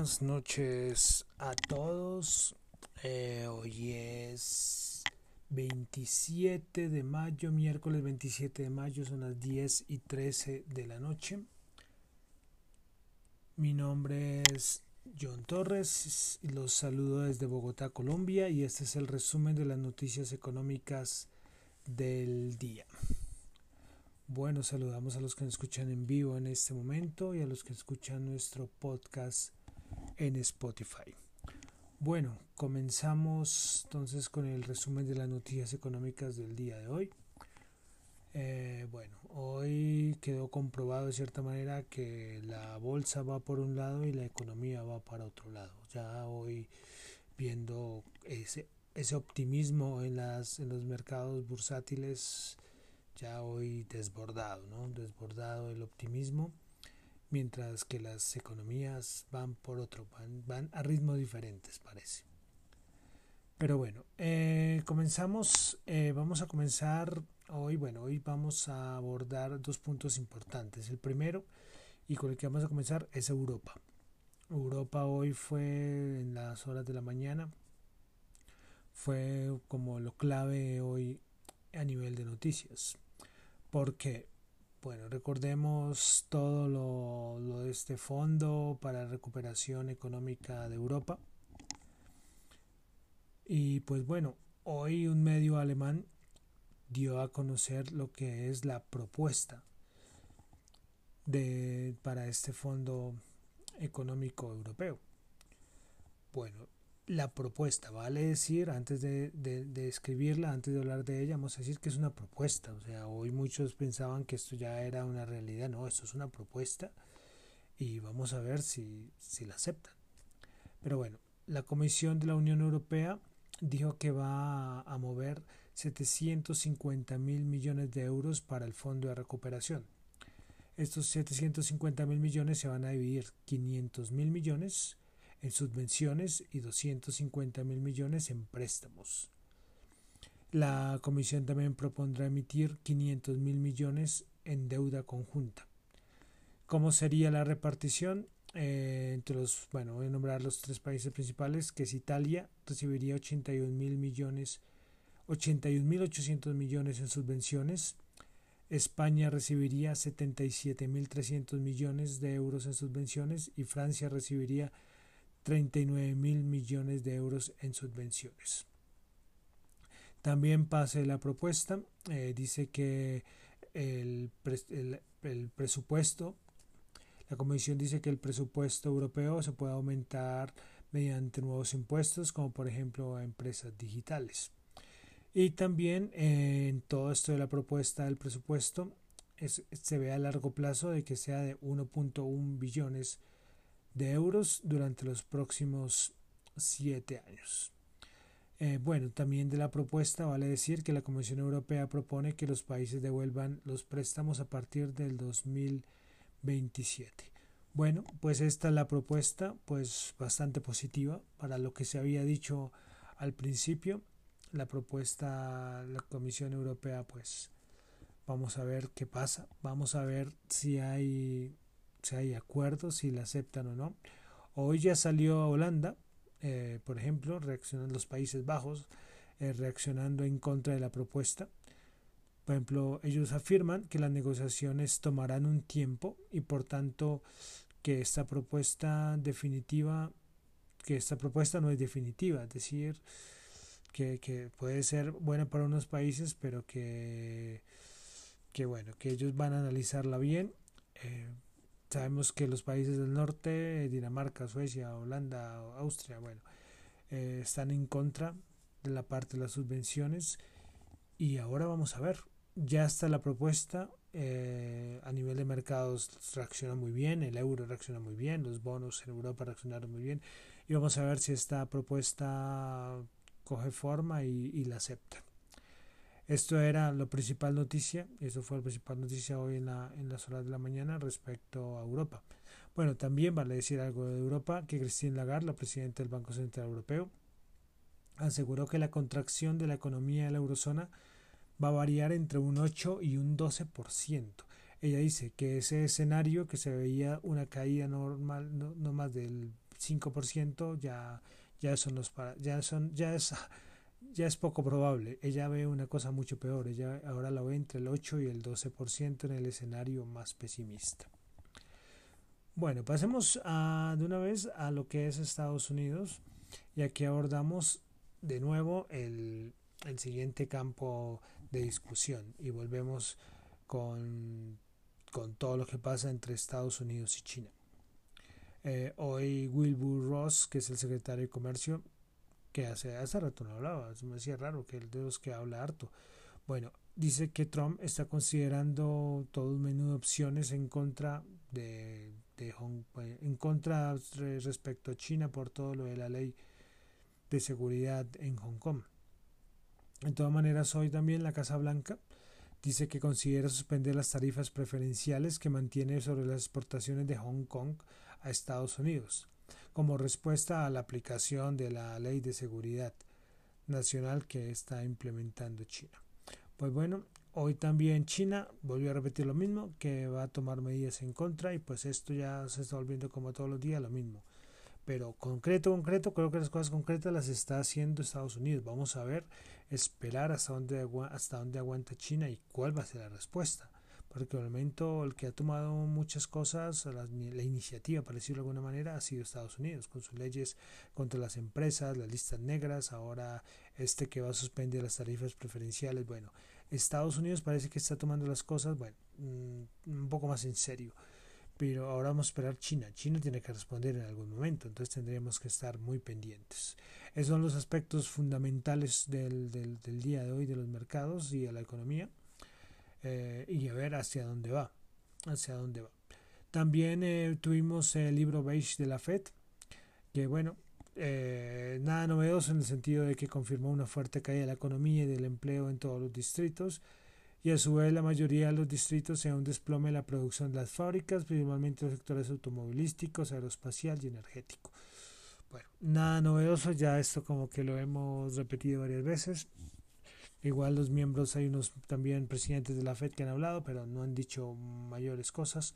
buenas noches a todos. Eh, hoy es 27 de mayo, miércoles 27 de mayo, son las 10 y 13 de la noche. Mi nombre es John Torres los saludo desde Bogotá, Colombia y este es el resumen de las noticias económicas del día. Bueno, saludamos a los que nos escuchan en vivo en este momento y a los que escuchan nuestro podcast en Spotify. Bueno, comenzamos entonces con el resumen de las noticias económicas del día de hoy. Eh, bueno, hoy quedó comprobado de cierta manera que la bolsa va por un lado y la economía va para otro lado. Ya hoy viendo ese, ese optimismo en, las, en los mercados bursátiles ya hoy desbordado, ¿no? Desbordado el optimismo, mientras que las economías van por otro, van, a ritmos diferentes, parece. Pero bueno, eh, comenzamos, eh, vamos a comenzar hoy, bueno, hoy vamos a abordar dos puntos importantes. El primero, y con el que vamos a comenzar, es Europa. Europa hoy fue en las horas de la mañana, fue como lo clave hoy a nivel de noticias porque, bueno, recordemos todo lo, de este fondo para recuperación económica de Europa. Y pues bueno, hoy un medio alemán dio a conocer lo que es la propuesta de, para este fondo económico europeo. Bueno, la propuesta, vale decir, antes de, de, escribirla, antes de hablar de ella, vamos a decir que es una propuesta. O sea, hoy muchos pensaban que esto ya era una realidad. No, esto es una propuesta y vamos a ver si, si la aceptan. Pero bueno, la Comisión de la Unión Europea dijo que va a mover 750 mil millones de euros para el Fondo de Recuperación. Estos 750 mil millones se van a dividir 500 mil millones en subvenciones y 250 mil millones en préstamos. La Comisión también propondrá emitir 500 mil millones en deuda conjunta. ¿Cómo sería la repartición? Eh, entre los, bueno, voy a nombrar los tres países principales, que es Italia, recibiría 81 mil millones, 81 mil 800 millones en subvenciones. España recibiría 77 mil 300 millones de euros en subvenciones y Francia recibiría 39 mil millones de euros en subvenciones. También pase la propuesta, eh, dice que el, el, presupuesto, la Comisión dice que el presupuesto europeo se puede aumentar mediante nuevos impuestos, como por ejemplo a empresas digitales. Y también en todo esto de la propuesta del presupuesto se ve a largo plazo de que sea de 1.1 billones de euros durante los próximos siete años. Eh, bueno, también de la propuesta vale decir que la Comisión Europea propone que los países devuelvan los préstamos a partir del 2027. Bueno, pues esta es la propuesta, pues bastante positiva para lo que se había dicho al principio. La propuesta, la Comisión Europea, pues vamos a ver qué pasa, vamos a ver si hay si hay acuerdos, si la aceptan o no. Hoy ya salió Holanda, eh, por ejemplo, reaccionando los Países Bajos, eh, reaccionando en contra de la propuesta. Por ejemplo, ellos afirman que las negociaciones tomarán un tiempo y por tanto que esta propuesta definitiva, que esta propuesta no es definitiva, es decir, que, que puede ser buena para unos países, pero que, que bueno, que ellos van a analizarla bien. Eh, Sabemos que los países del norte, Dinamarca, Suecia, Holanda, Austria, bueno, eh, están en contra de la parte de las subvenciones. Y ahora vamos a ver, ya está la propuesta eh, a nivel de mercados reacciona muy bien, el euro reacciona muy bien, los bonos en Europa reaccionaron muy bien. Y vamos a ver si esta propuesta coge forma y, y la aceptan. Esto era la principal noticia, eso fue la principal noticia hoy en, la, en las horas de la mañana respecto a Europa. Bueno, también vale decir algo de Europa, que Christine Lagarde, la presidenta del Banco Central Europeo, aseguró que la contracción de la economía de la eurozona va a variar entre un 8 y un 12%. Ella dice que ese escenario que se veía una caída normal, no, no más del 5% ya, ya, son los para, ya, son, ya, es, ya es poco probable. Ella ve una cosa mucho peor. Ella ahora la ve entre el 8 y el 12% en el escenario más pesimista. Bueno, pasemos a, de una vez a lo que es Estados Unidos y aquí abordamos de nuevo el, el siguiente campo de discusión y volvemos con, con todo lo que pasa entre Estados Unidos y China. Eh, hoy Wilbur Ross, que es el secretario de Comercio, que hace, hace rato no hablaba, me decía raro que el de los que habla harto. Bueno, dice que Trump está considerando todo un menú de opciones en contra de, de Hong, en contra respecto a China por todo lo de la ley de seguridad en Hong Kong. De todas maneras, hoy también la Casa Blanca dice que considera suspender las tarifas preferenciales que mantiene sobre las exportaciones de Hong Kong a Estados Unidos, como respuesta a la aplicación de la ley de seguridad nacional que está implementando China. Pues bueno, hoy también China volvió a repetir lo mismo, que va a tomar medidas en contra y pues esto ya se está volviendo como todos los días lo mismo. Pero concreto, concreto, creo que las cosas concretas las está haciendo Estados Unidos. Vamos a ver, esperar hasta dónde, hasta dónde aguanta China y cuál va a ser la respuesta. Porque el momento el que ha tomado muchas cosas, la, la iniciativa, para decirlo de alguna manera, ha sido Estados Unidos, con sus leyes contra las empresas, las listas negras, ahora este que va a suspender las tarifas preferenciales. Bueno, Estados Unidos parece que está tomando las cosas, bueno, mm, un poco más en serio pero ahora vamos a esperar China. China tiene que responder en algún momento, entonces tendremos que estar muy pendientes. Esos son los aspectos fundamentales del, del, día de hoy de los mercados y de la economía eh, y a ver hacia dónde va, hacia dónde va. También eh, tuvimos el libro beige de la Fed, que bueno, eh, nada novedoso en el sentido de que confirmó una fuerte caída de la economía y del empleo en todos los distritos y a su vez la mayoría de los distritos sea un desplome de la producción de las fábricas, principalmente los sectores automovilísticos, aeroespacial y energético. Bueno, nada novedoso, ya esto como que lo hemos repetido varias veces. Igual los miembros, hay unos también presidentes de la FED que han hablado, pero no han dicho mayores cosas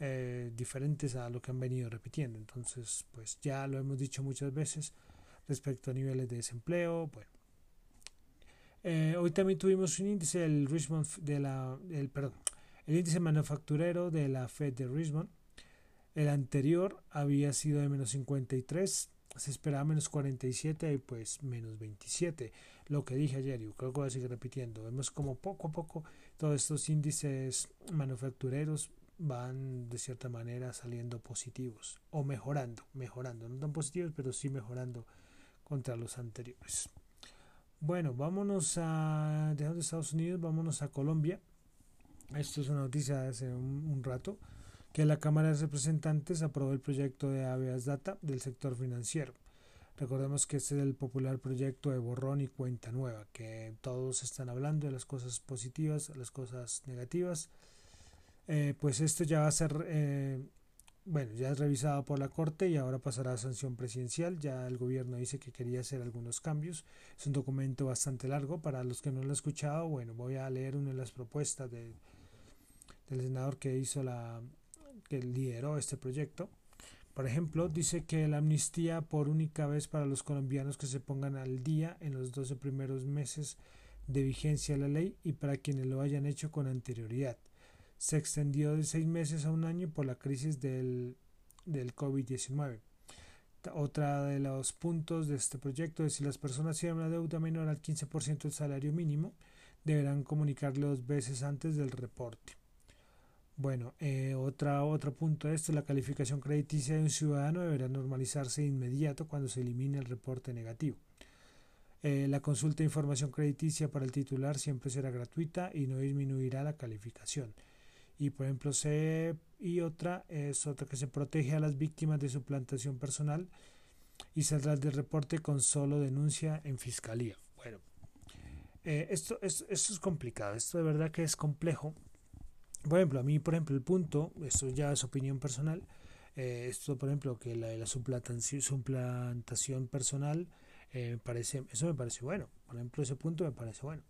eh, diferentes a lo que han venido repitiendo. Entonces, pues ya lo hemos dicho muchas veces respecto a niveles de desempleo. Bueno, eh, hoy también tuvimos un índice, el Richmond de la, el, perdón, el índice manufacturero de la Fed de Richmond. El anterior había sido de menos 53, se esperaba menos 47 y pues menos 27. Lo que dije ayer, y creo que voy a seguir repitiendo. Vemos como poco a poco todos estos índices manufactureros van de cierta manera saliendo positivos o mejorando, mejorando, no tan positivos, pero sí mejorando contra los anteriores. Bueno, vámonos a, dejando Estados Unidos, vámonos a Colombia. Esto es una noticia de hace un, rato, que la Cámara de Representantes aprobó el proyecto de Avias Data del sector financiero. Recordemos que este es el popular proyecto de borrón y cuenta nueva, que todos están hablando de las cosas positivas, las cosas negativas. Eh, pues esto ya va a ser eh, bueno, ya es revisado por la Corte y ahora pasará a sanción presidencial. Ya el gobierno dice que quería hacer algunos cambios. Es un documento bastante largo. Para los que no lo han escuchado, bueno, voy a leer una de las propuestas de, del senador que hizo la que lideró este proyecto. Por ejemplo, dice que la amnistía por única vez para los colombianos que se pongan al día en los 12 primeros meses de vigencia de la ley y para quienes lo hayan hecho con anterioridad se extendió de seis meses a un año por la crisis del, del COVID-19. Otra de los puntos de este proyecto es si las personas tienen una deuda menor al 15% del salario mínimo, deberán comunicarlo dos veces antes del reporte. Bueno, eh, otra, otro punto de esto, la calificación crediticia de un ciudadano deberá normalizarse de inmediato cuando se elimine el reporte negativo. Eh, la consulta de información crediticia para el titular siempre será gratuita y no disminuirá la calificación y por ejemplo se y otra es otra que se protege a las víctimas de suplantación personal y saldrá del reporte con solo denuncia en fiscalía. Bueno, eh, esto, es, esto es complicado, esto de verdad que es complejo. Por ejemplo, a mí, por ejemplo, el punto, esto ya es opinión personal, eh, esto, por ejemplo, que la, la suplantación, suplantación personal, eh, parece, eso me parece bueno. Por ejemplo, ese punto me parece bueno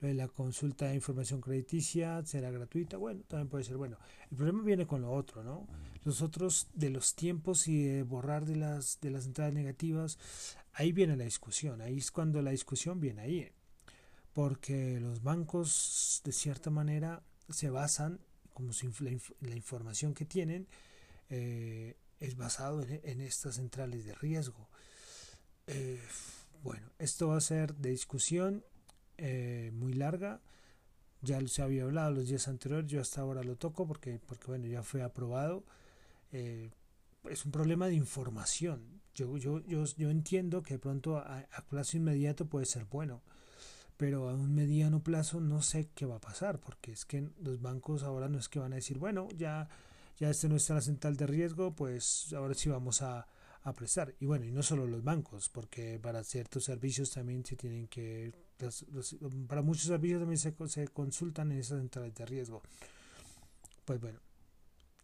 Lo de la consulta de información crediticia será gratuita. Bueno, también puede ser bueno. El problema viene con lo otro, ¿no? Los otros de los tiempos y de borrar de las, de las entradas negativas, ahí viene la discusión. Ahí es cuando la discusión viene ahí. Porque los bancos, de cierta manera, se basan, como si la, información que tienen, eh, es basado en, estas centrales de riesgo. Eh, bueno, esto va a ser de discusión eh, muy larga. Ya se había hablado los días anteriores, yo hasta ahora lo toco porque, porque bueno, ya fue aprobado. es un problema de información. Yo, yo, yo, yo entiendo que de pronto a, a, plazo inmediato puede ser bueno, pero a un mediano plazo no sé qué va a pasar, porque es que los bancos ahora no es que van a decir, bueno, ya ya este no está la central de riesgo, pues ahora sí vamos a, a prestar. Y bueno, y no solo los bancos, porque para ciertos servicios también se tienen que, para muchos servicios también se, se consultan en esas centrales de riesgo. Pues bueno,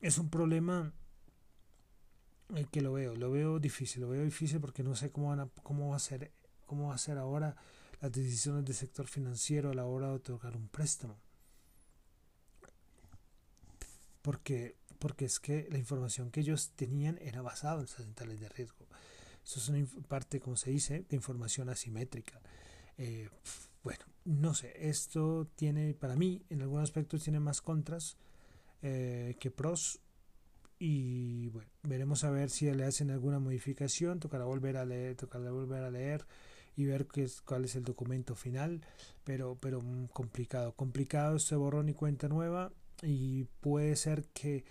es un problema que lo veo, lo veo difícil, lo veo difícil porque no sé cómo van a, cómo va a ser, cómo va a ser ahora las decisiones del sector financiero a la hora de otorgar un préstamo. Porque porque es que la información que ellos tenían era basada en esas centrales de riesgo. Eso es una parte, como se dice, de información asimétrica. Eh, bueno, no sé, esto tiene, para mí, en algunos aspectos tiene más contras eh, que pros. Y bueno, veremos a ver si le hacen alguna modificación, tocará volver a leer, tocará volver a leer y ver qué es, cuál es el documento final, pero, pero mm, complicado, complicado este borrón y cuenta nueva y puede ser que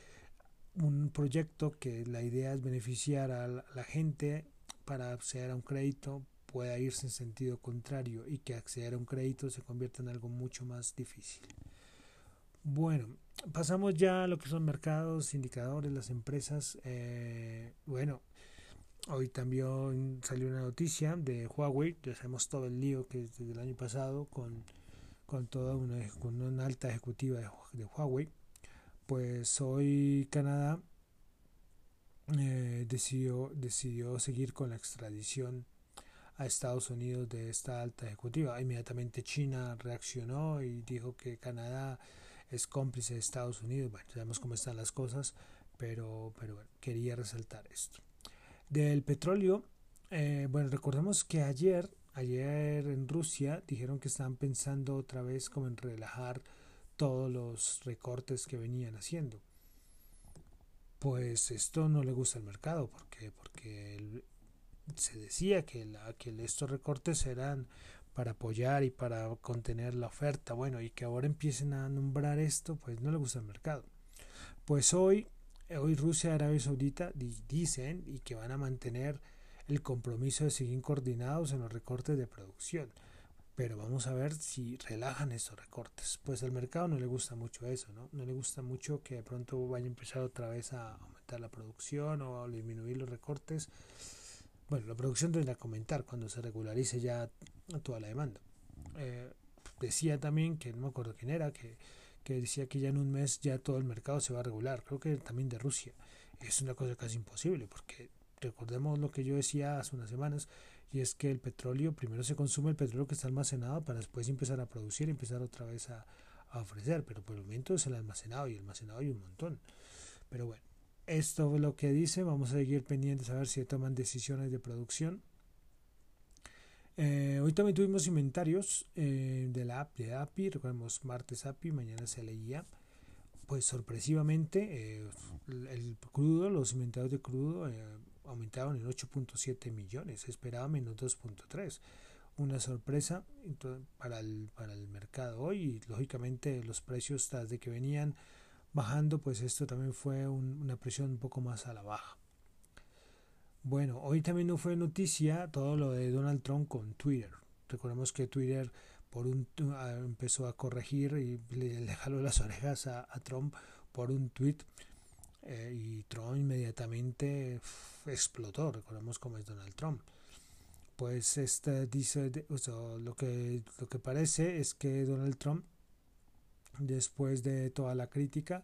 un proyecto que la idea es beneficiar a la gente para acceder a un crédito pueda irse en sentido contrario y que acceder a un crédito se convierta en algo mucho más difícil. Bueno, pasamos ya a lo que son mercados, indicadores, las empresas. Eh, bueno, hoy también salió una noticia de Huawei, ya sabemos todo el lío que es desde el año pasado con, con toda una, con una alta ejecutiva de, Huawei pues hoy Canadá eh, decidió, decidió seguir con la extradición a Estados Unidos de esta alta ejecutiva. Inmediatamente China reaccionó y dijo que Canadá es cómplice de Estados Unidos. Bueno, sabemos cómo están las cosas, pero, pero quería resaltar esto. Del petróleo, eh, bueno, recordemos que ayer, ayer en Rusia dijeron que estaban pensando otra vez como en relajar todos los recortes que venían haciendo. Pues esto no le gusta al mercado porque, se decía que, la, que estos recortes eran para apoyar y para contener la oferta. Bueno, y que ahora empiecen a nombrar esto, pues no le gusta al mercado. Pues hoy, hoy Rusia y Arabia Saudita dicen y que van a mantener el compromiso de seguir coordinados en los recortes de producción pero vamos a ver si relajan esos recortes. Pues al mercado no le gusta mucho eso, ¿no? No le gusta mucho que de pronto vaya a empezar otra vez a aumentar la producción o a disminuir los recortes. Bueno, la producción tendrá que aumentar cuando se regularice ya toda la demanda. Eh, decía también que no me acuerdo quién era, que, que decía que ya en un mes ya todo el mercado se va a regular. Creo que también de Rusia. Es una cosa casi imposible porque recordemos lo que yo decía hace unas semanas y es que el petróleo, primero se consume el petróleo que está almacenado para después empezar a producir y empezar otra vez a, ofrecer, pero por el momento es el almacenado y el almacenado hay un montón. Pero bueno, esto es lo que dice, vamos a seguir pendientes a ver si toman decisiones de producción. Eh, hoy también tuvimos inventarios eh, de la app de API, recordemos martes API, mañana se leía. Pues sorpresivamente eh, el, crudo, los inventarios de crudo aumentaron en 8.7 millones, esperaba menos 2.3. Una sorpresa para el, para el mercado hoy y lógicamente los precios desde que venían bajando, pues esto también fue una presión un poco más a la baja. Bueno, hoy también no fue noticia todo lo de Donald Trump con Twitter. Recordemos que Twitter por un, empezó a corregir y le, jaló las orejas a, a Trump por un tweet eh, y Trump inmediatamente explotó, recordemos cómo es Donald Trump. Pues este dice, lo, que, lo que parece es que Donald Trump, después de toda la crítica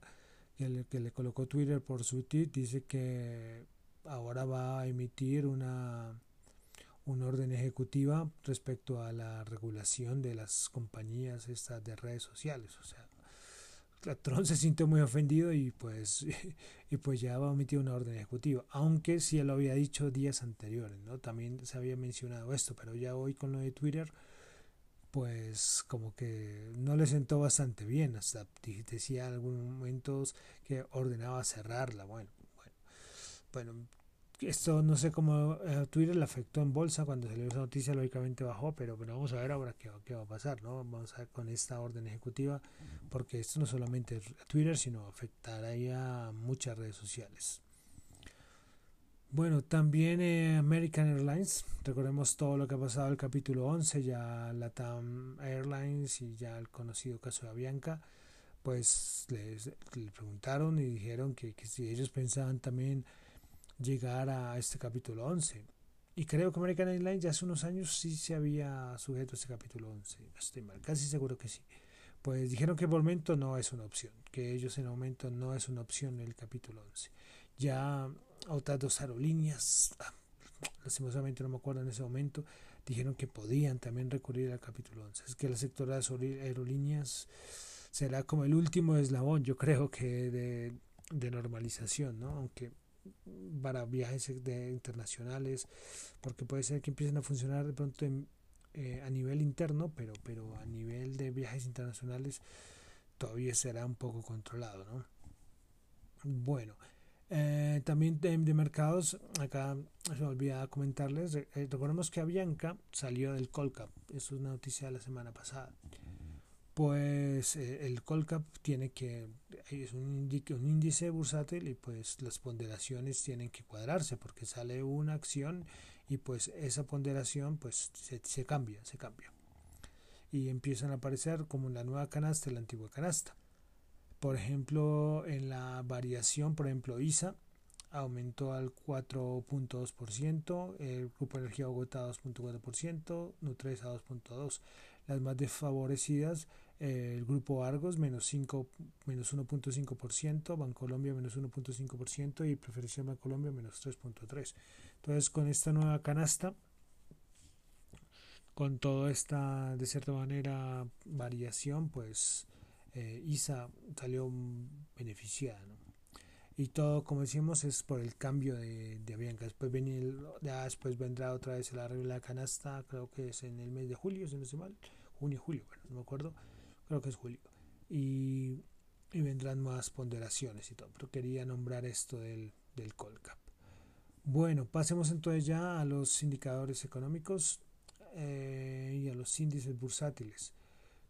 que le, que le colocó Twitter por su tweet, dice que ahora va a emitir una, una orden ejecutiva respecto a la regulación de las compañías estas de redes sociales. O sea, Trump se sintió muy ofendido y pues, y pues ya va a emitir una orden ejecutiva, aunque sí lo había dicho días anteriores, ¿no? También se había mencionado esto, pero ya hoy con lo de Twitter, pues como que no le sentó bastante bien, hasta decía en algunos momentos que ordenaba cerrarla, bueno, bueno, bueno, esto no sé cómo eh, Twitter le afectó en bolsa cuando salió esa noticia, lógicamente bajó, pero, pero vamos a ver ahora qué, qué, va a pasar, ¿no? Vamos a ver con esta orden ejecutiva, porque esto no solamente a Twitter, sino afectará a muchas redes sociales. Bueno, también eh, American Airlines, recordemos todo lo que ha pasado el capítulo 11, ya la TAM Airlines y ya el conocido caso de Avianca, pues les, le preguntaron y dijeron que, que si ellos pensaban también llegar a este capítulo 11. Y creo que American Airlines ya hace unos años sí se había sujeto a este capítulo 11. Estoy mal, casi seguro que sí. Pues dijeron que por el momento no es una opción, que ellos en el momento no es una opción el capítulo 11. Ya otras dos aerolíneas, ah, lastimosamente no me acuerdo en ese momento, dijeron que podían también recurrir al capítulo 11. Es que la sectora de aerolíneas será como el último eslabón, yo creo que de, de normalización, ¿no? Aunque para viajes de, internacionales, porque puede ser que empiecen a funcionar de pronto eh, a nivel interno, pero, pero a nivel de viajes internacionales todavía será un poco controlado. ¿no? Bueno, eh, también de, mercados, acá se me olvida comentarles, eh, recordemos que Avianca salió del Colcap, eso es una noticia de la semana pasada pues eh, el Colcap tiene que es un, un, índice bursátil y pues las ponderaciones tienen que cuadrarse porque sale una acción y pues esa ponderación pues se, se cambia, se cambia y empiezan a aparecer como la nueva canasta y la antigua canasta. Por ejemplo, en la variación, por ejemplo, ISA aumentó al 4.2%, el Grupo Energía Bogotá 2.4%, Nutres a 2.2%. Las más desfavorecidas, eh, el grupo Argos menos, 5, menos 1.5%, Bancolombia menos 1.5% y Preferencia Bancolombia menos 3.3%. Entonces con esta nueva canasta, con toda esta de cierta manera variación, pues eh, ISA salió beneficiada. Y todo, como decimos, es por el cambio de, de Avianca. Después, venir, ya después vendrá otra vez la regla de la canasta, creo que es en el mes de julio, si no estoy mal. Junio, julio, bueno, no me acuerdo creo que es julio. Y, vendrán más ponderaciones y todo, pero quería nombrar esto del, del Colcap. Bueno, pasemos entonces ya a los indicadores económicos eh, y a los índices bursátiles.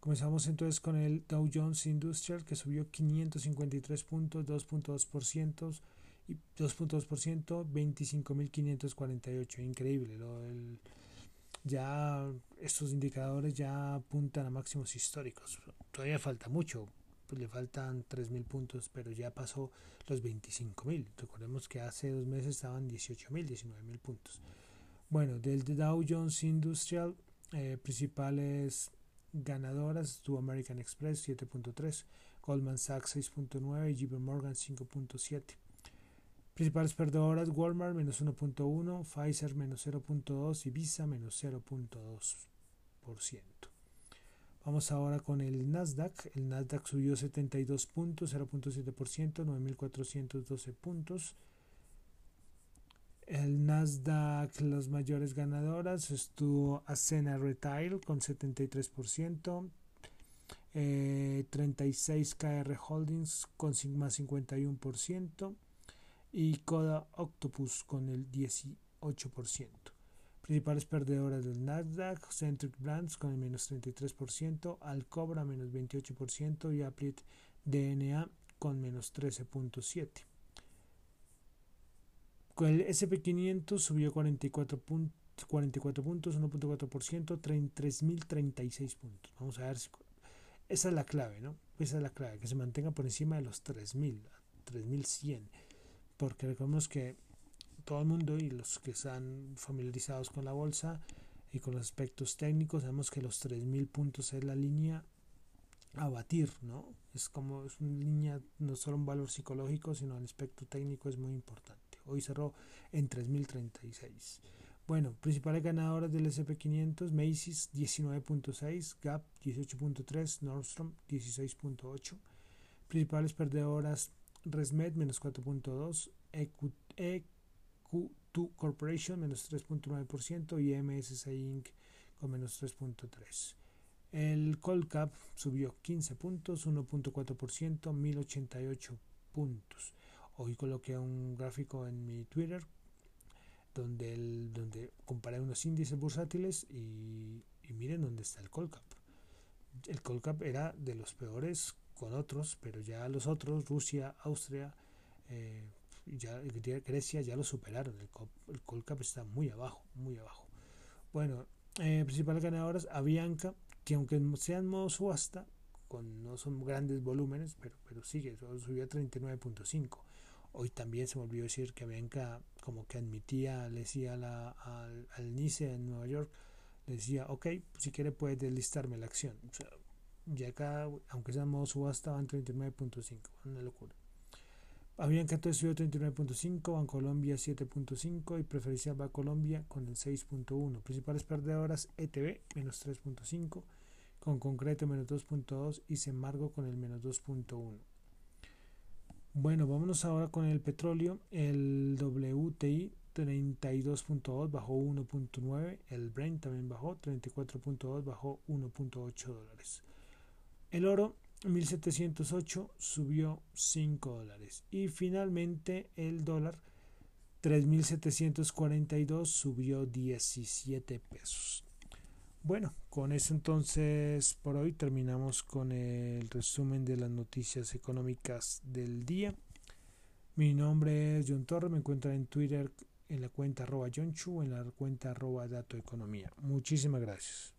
Comenzamos entonces con el Dow Jones Industrial que subió 553 puntos, 2.2% y 2.2%, 25.548. Increíble, lo, el, ya estos indicadores ya apuntan a máximos históricos. Todavía falta mucho, pues le faltan 3.000 puntos, pero ya pasó los 25.000. Recordemos que hace dos meses estaban 18.000, 19.000 puntos. Bueno, del Dow Jones Industrial, eh, principales ganadoras estuvo American Express 7.3, Goldman Sachs 6.9 y JP Morgan 5.7. Principales perdedoras, Walmart menos 1.1, Pfizer menos 0.2 y Visa menos 0.2%. Vamos ahora con el Nasdaq. El Nasdaq subió 72 puntos, 0.7%, 9.412 puntos. El Nasdaq, las mayores ganadoras, estuvo Ascena Retail con 73%, 36 KR Holdings con más 51%, y Coda Octopus con el 18%. Principales perdedoras del Nasdaq, Centric Brands con el menos 33%, Alcobra menos 28% y Applied DNA con menos 13.7%. El SP500 subió 44, 44 puntos, 1.4%, 3.036 puntos. Vamos a ver si... Esa es la clave, ¿no? Esa es la clave, que se mantenga por encima de los 3.000, 3.100 porque recordemos que todo el mundo y los que están familiarizados con la bolsa y con los aspectos técnicos sabemos que los 3000 puntos es la línea a batir, ¿no? Es como es una línea no solo un valor psicológico, sino el aspecto técnico es muy importante. Hoy cerró en 3036. Bueno, principales ganadoras del SP500, Macy's 19.6, Gap 18.3, Nordstrom 16.8. Principales perdedoras, Resmed menos 4.2, EQ2 Corporation menos 3.9% y MSCI Inc. con menos 3.3%. El Colcap subió 15 puntos, 1.4%, 1088 puntos. Hoy coloqué un gráfico en mi Twitter donde, el, donde comparé unos índices bursátiles y, miren dónde está el Colcap. El Colcap era de los peores con otros, pero ya los otros, Rusia, Austria, eh, ya, Grecia ya lo superaron. El, el Colcap está muy abajo, muy abajo. Bueno, eh, principales ganadoras, Avianca, que aunque sea en modo subasta, con, no son grandes volúmenes, pero, pero sigue, subió a 39.5. Hoy también se me olvidó decir que Avianca como que admitía, le decía la, al, NICE en Nueva York, le decía, ok, si quiere puede deslistarme la acción. O ya acá, aunque sea en modo subasta, van 39.5, una locura. Avianca subió 39.5, Bancolombia 7.5 y Preferencial Colombia con el 6.1. Principales perdedoras, ETB menos 3.5, con Concreto menos 2.2 y Semargo con el menos 2.1. Bueno, vámonos ahora con el petróleo. El WTI 32.2 bajó 1.9. El Brent también bajó 34.2 bajó 1.8 dólares. El oro 1708 subió 5 dólares. Y finalmente el dólar 3742 subió 17 pesos. Bueno, con eso entonces por hoy terminamos con el resumen de las noticias económicas del día. Mi nombre es John Torres, me encuentran en Twitter en la cuenta arroba John Chu, en la cuenta arroba Dato Economía. Muchísimas gracias.